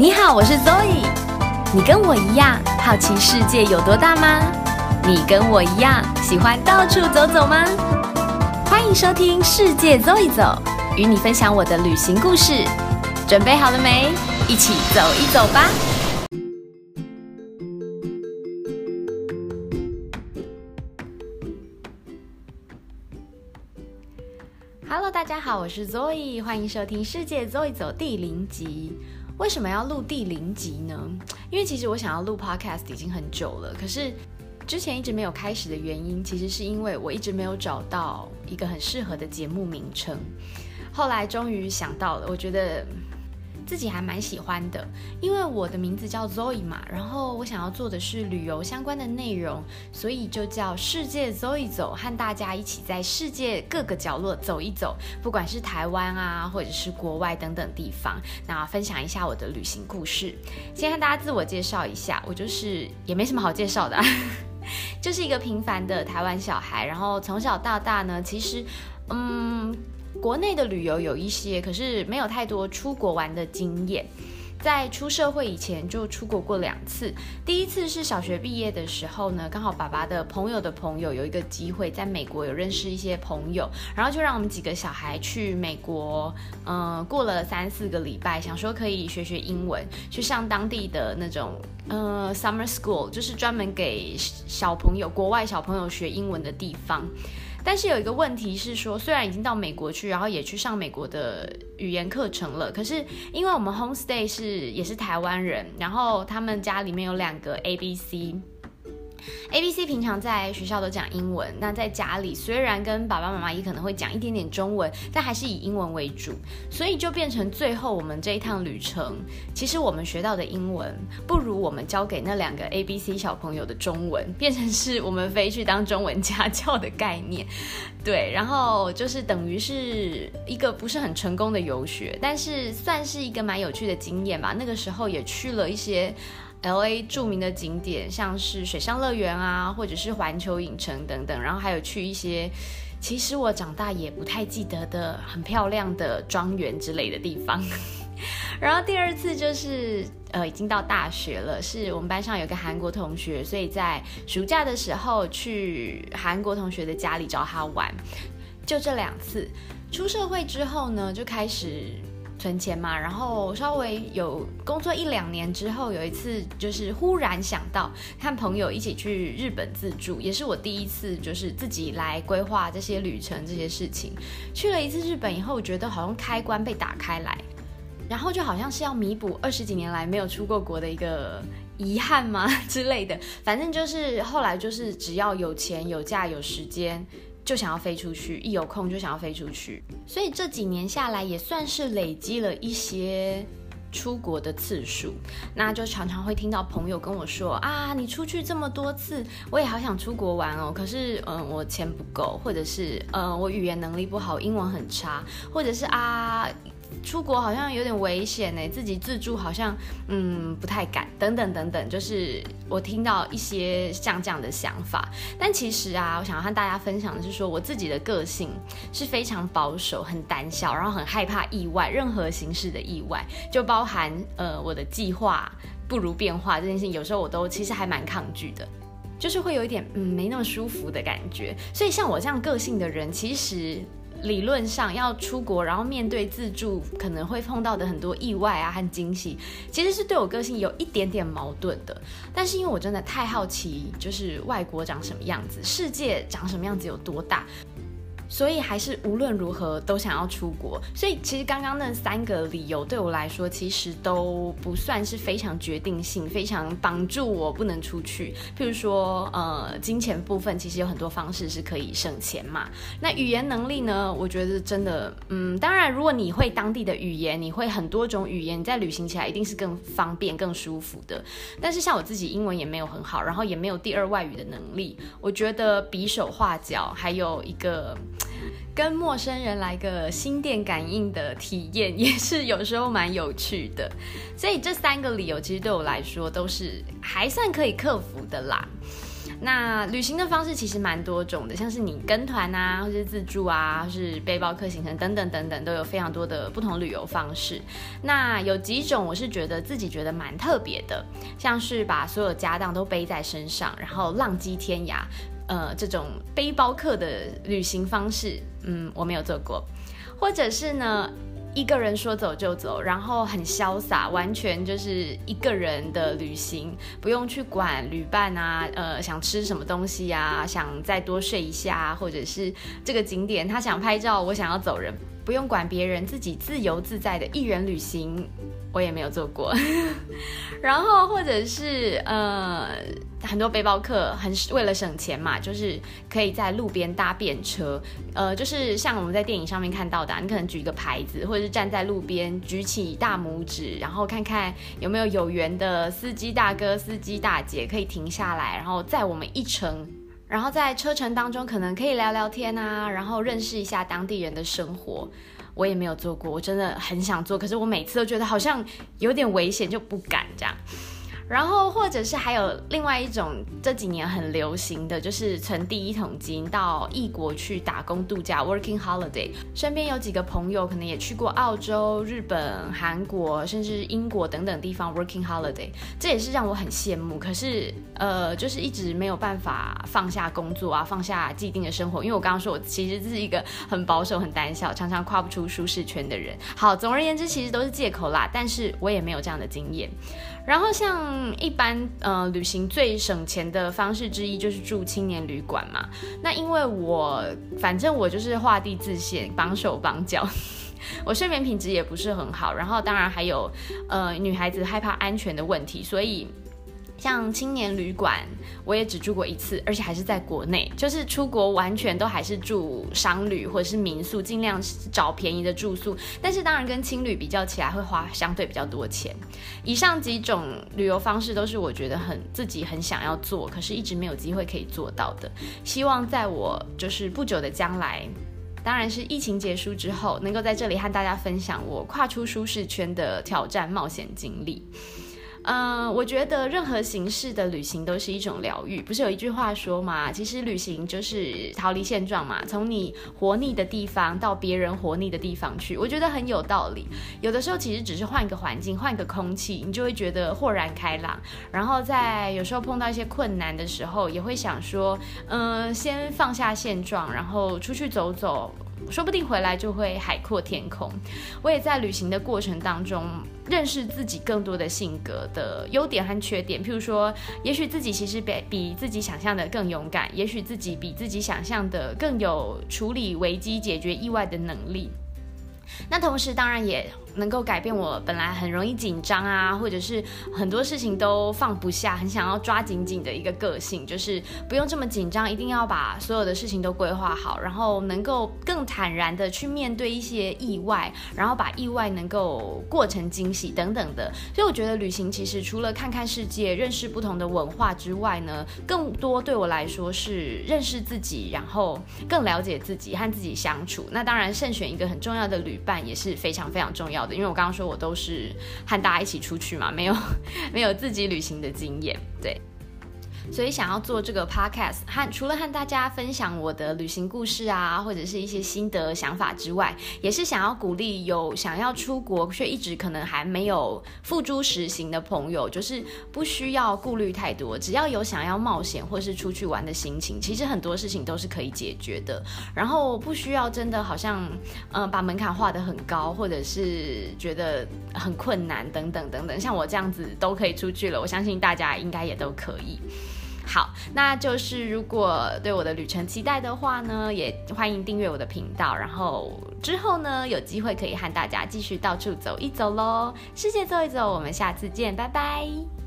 你好，我是 Zoe。你跟我一样好奇世界有多大吗？你跟我一样喜欢到处走走吗？欢迎收听《世界走一走》，与你分享我的旅行故事。准备好了没？一起走一走吧！Hello，大家好，我是 Zoe，欢迎收听《世界走一走》第零集。为什么要录第零集呢？因为其实我想要录 Podcast 已经很久了，可是之前一直没有开始的原因，其实是因为我一直没有找到一个很适合的节目名称。后来终于想到了，我觉得。自己还蛮喜欢的，因为我的名字叫 Zoe 嘛，然后我想要做的是旅游相关的内容，所以就叫世界 Zoe 走，和大家一起在世界各个角落走一走，不管是台湾啊，或者是国外等等地方，那分享一下我的旅行故事。先和大家自我介绍一下，我就是也没什么好介绍的，就是一个平凡的台湾小孩，然后从小到大呢，其实，嗯。国内的旅游有一些，可是没有太多出国玩的经验。在出社会以前就出国过两次，第一次是小学毕业的时候呢，刚好爸爸的朋友的朋友有一个机会在美国有认识一些朋友，然后就让我们几个小孩去美国，嗯，过了三四个礼拜，想说可以学学英文，去上当地的那种呃 summer school，就是专门给小朋友国外小朋友学英文的地方。但是有一个问题是说，虽然已经到美国去，然后也去上美国的语言课程了，可是因为我们 home stay 是也是台湾人，然后他们家里面有两个 A B C。A B C 平常在学校都讲英文，那在家里虽然跟爸爸妈妈也可能会讲一点点中文，但还是以英文为主，所以就变成最后我们这一趟旅程，其实我们学到的英文不如我们教给那两个 A B C 小朋友的中文，变成是我们飞去当中文家教的概念，对，然后就是等于是一个不是很成功的游学，但是算是一个蛮有趣的经验吧。那个时候也去了一些。L A 著名的景点，像是水上乐园啊，或者是环球影城等等，然后还有去一些其实我长大也不太记得的很漂亮的庄园之类的地方。然后第二次就是呃，已经到大学了，是我们班上有个韩国同学，所以在暑假的时候去韩国同学的家里找他玩。就这两次，出社会之后呢，就开始。存钱嘛，然后稍微有工作一两年之后，有一次就是忽然想到和朋友一起去日本自助，也是我第一次就是自己来规划这些旅程这些事情。去了一次日本以后，我觉得好像开关被打开来，然后就好像是要弥补二十几年来没有出过国的一个遗憾吗之类的。反正就是后来就是只要有钱有假有时间。就想要飞出去，一有空就想要飞出去，所以这几年下来也算是累积了一些出国的次数。那就常常会听到朋友跟我说啊，你出去这么多次，我也好想出国玩哦。可是，嗯，我钱不够，或者是，呃，我语言能力不好，英文很差，或者是啊。出国好像有点危险呢，自己自助好像嗯不太敢，等等等等，就是我听到一些像这样的想法。但其实啊，我想要和大家分享的是说，我自己的个性是非常保守、很胆小，然后很害怕意外，任何形式的意外，就包含呃我的计划不如变化这件事情，有时候我都其实还蛮抗拒的，就是会有一点嗯没那么舒服的感觉。所以像我这样个性的人，其实。理论上要出国，然后面对自助可能会碰到的很多意外啊和惊喜，其实是对我个性有一点点矛盾的。但是因为我真的太好奇，就是外国长什么样子，世界长什么样子有多大。所以还是无论如何都想要出国，所以其实刚刚那三个理由对我来说，其实都不算是非常决定性、非常绑住我不能出去。譬如说，呃，金钱部分其实有很多方式是可以省钱嘛。那语言能力呢？我觉得真的，嗯，当然，如果你会当地的语言，你会很多种语言，你在旅行起来一定是更方便、更舒服的。但是像我自己英文也没有很好，然后也没有第二外语的能力，我觉得比手画脚还有一个。跟陌生人来个心电感应的体验，也是有时候蛮有趣的。所以这三个理由其实对我来说都是还算可以克服的啦。那旅行的方式其实蛮多种的，像是你跟团啊，或是自助啊，或是背包客行程等等等等，都有非常多的不同旅游方式。那有几种我是觉得自己觉得蛮特别的，像是把所有家当都背在身上，然后浪迹天涯，呃，这种背包客的旅行方式，嗯，我没有做过，或者是呢。一个人说走就走，然后很潇洒，完全就是一个人的旅行，不用去管旅伴啊，呃，想吃什么东西啊，想再多睡一下，或者是这个景点他想拍照，我想要走人，不用管别人，自己自由自在的一人旅行。我也没有做过，然后或者是呃，很多背包客很为了省钱嘛，就是可以在路边搭便车，呃，就是像我们在电影上面看到的，你可能举一个牌子，或者是站在路边举起大拇指，然后看看有没有有缘的司机大哥、司机大姐可以停下来，然后载我们一程，然后在车程当中可能可以聊聊天啊，然后认识一下当地人的生活。我也没有做过，我真的很想做，可是我每次都觉得好像有点危险，就不敢这样。然后，或者是还有另外一种这几年很流行的，就是存第一桶金到异国去打工度假 （working holiday）。身边有几个朋友可能也去过澳洲、日本、韩国，甚至英国等等地方 working holiday，这也是让我很羡慕。可是，呃，就是一直没有办法放下工作啊，放下既定的生活。因为我刚刚说我其实是一个很保守、很胆小，常常跨不出舒适圈的人。好，总而言之，其实都是借口啦。但是我也没有这样的经验。然后像一般呃旅行最省钱的方式之一就是住青年旅馆嘛。那因为我反正我就是画地自限，绑手绑脚，我睡眠品质也不是很好。然后当然还有呃女孩子害怕安全的问题，所以。像青年旅馆，我也只住过一次，而且还是在国内，就是出国完全都还是住商旅或者是民宿，尽量找便宜的住宿。但是当然跟青旅比较起来，会花相对比较多钱。以上几种旅游方式都是我觉得很自己很想要做，可是一直没有机会可以做到的。希望在我就是不久的将来，当然是疫情结束之后，能够在这里和大家分享我跨出舒适圈的挑战冒险经历。嗯，我觉得任何形式的旅行都是一种疗愈。不是有一句话说嘛，其实旅行就是逃离现状嘛，从你活腻的地方到别人活腻的地方去，我觉得很有道理。有的时候其实只是换一个环境，换一个空气，你就会觉得豁然开朗。然后在有时候碰到一些困难的时候，也会想说，嗯，先放下现状，然后出去走走。说不定回来就会海阔天空。我也在旅行的过程当中认识自己更多的性格的优点和缺点。譬如说，也许自己其实比比自己想象的更勇敢，也许自己比自己想象的更有处理危机、解决意外的能力。那同时，当然也。能够改变我本来很容易紧张啊，或者是很多事情都放不下，很想要抓紧紧的一个个性，就是不用这么紧张，一定要把所有的事情都规划好，然后能够更坦然的去面对一些意外，然后把意外能够过成惊喜等等的。所以我觉得旅行其实除了看看世界、认识不同的文化之外呢，更多对我来说是认识自己，然后更了解自己和自己相处。那当然，慎选一个很重要的旅伴也是非常非常重要的。因为我刚刚说我都是和大家一起出去嘛，没有 没有自己旅行的经验，对。所以想要做这个 podcast，和除了和大家分享我的旅行故事啊，或者是一些心得想法之外，也是想要鼓励有想要出国却一直可能还没有付诸实行的朋友，就是不需要顾虑太多，只要有想要冒险或是出去玩的心情，其实很多事情都是可以解决的。然后不需要真的好像嗯把门槛画得很高，或者是觉得很困难等等等等，像我这样子都可以出去了，我相信大家应该也都可以。好，那就是如果对我的旅程期待的话呢，也欢迎订阅我的频道，然后之后呢有机会可以和大家继续到处走一走喽，世界走一走，我们下次见，拜拜。